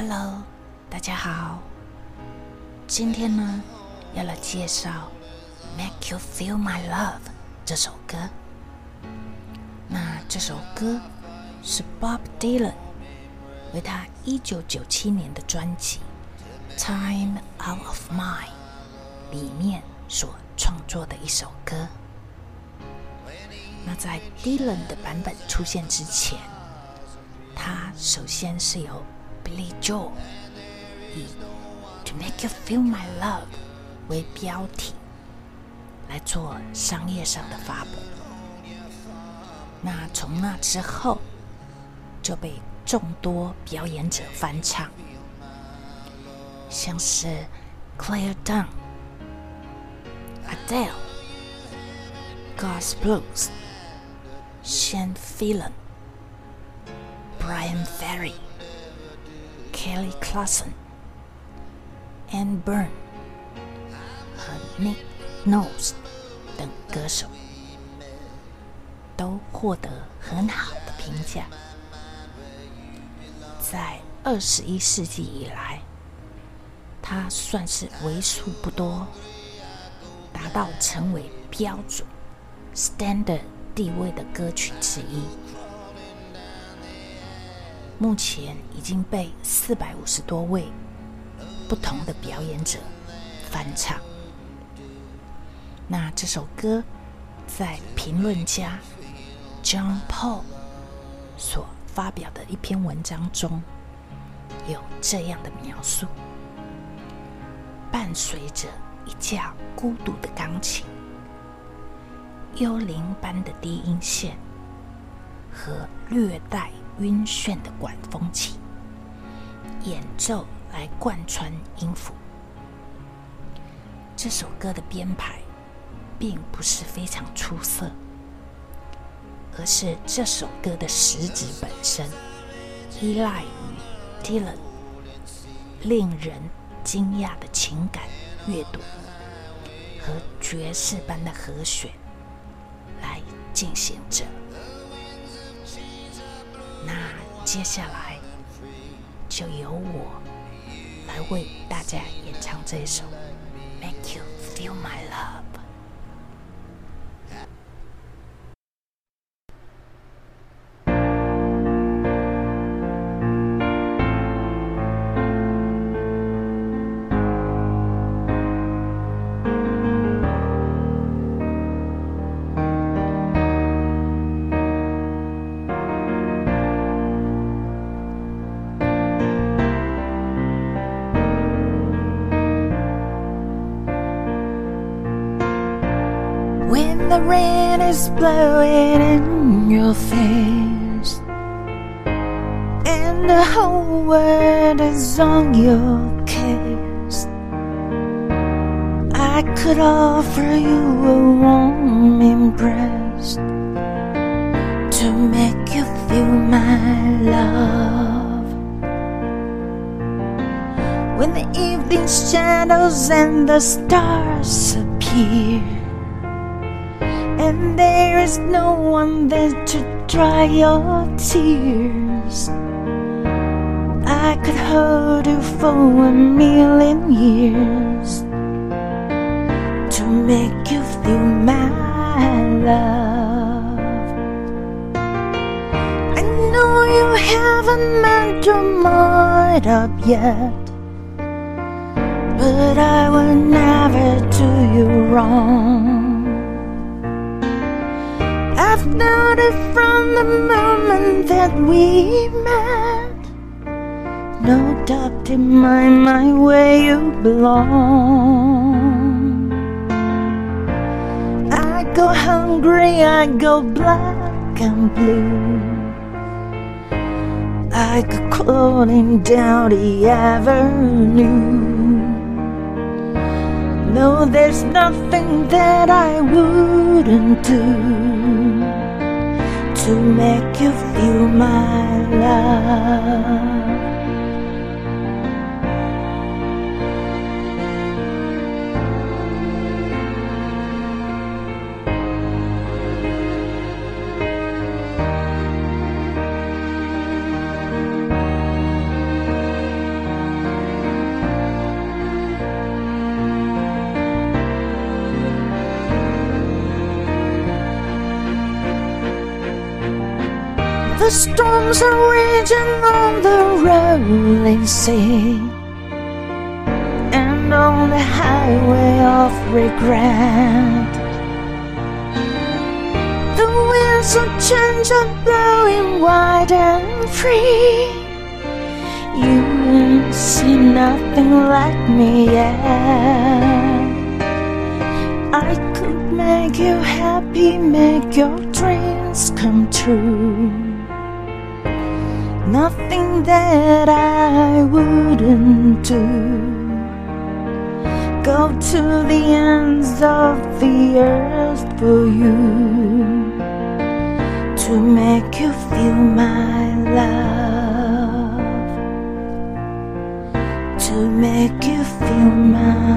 Hello，大家好。今天呢，要来介绍《Make You Feel My Love》这首歌。那这首歌是 Bob Dylan 为他一九九七年的专辑《Time Out of Mind》里面所创作的一首歌。那在 Dylan 的版本出现之前，他首先是由 lijio 以 "To Make You Feel My Love" 为标题来做商业上的发布。那从那之后就被众多表演者翻唱，像是 Claire Dunn、Adele、Garth Brooks、Shane Phelan、Brian Ferry。Kelly Clarkson、Anne Byrne 和 Nick Knowles 等歌手都获得很好的评价。在二十一世纪以来，它算是为数不多达到成为标准 （standard） 地位的歌曲之一。目前已经被四百五十多位不同的表演者翻唱。那这首歌在评论家 John Paul 所发表的一篇文章中有这样的描述：伴随着一架孤独的钢琴、幽灵般的低音线和略带。晕眩的管风琴演奏来贯穿音符。这首歌的编排并不是非常出色，而是这首歌的实质本身依赖于 Dylan 令人惊讶的情感阅读和爵士般的和弦来进行着。那接下来就由我来为大家演唱这首《Make You Feel My Love》。The rain is blowing in your face, and the whole world is on your case. I could offer you a warm embrace to make you feel my love. When the evening shadows and the stars appear and there is no one there to dry your tears. I could hold you for a million years to make you feel my love. I know you haven't made your mind up yet, but I will never the moment that we met. No doubt in my mind where you belong. I go hungry, I go black and blue. I go crawling down the avenue. No, there's nothing that I wouldn't do to make you feel my love. The storms are raging on the rolling sea and on the highway of regret. The winds of change are blowing wide and free. You ain't seen nothing like me yet. I could make you happy, make your dreams come true nothing that I wouldn't do. Go to the ends of the earth for you to make you feel my love, to make you feel my.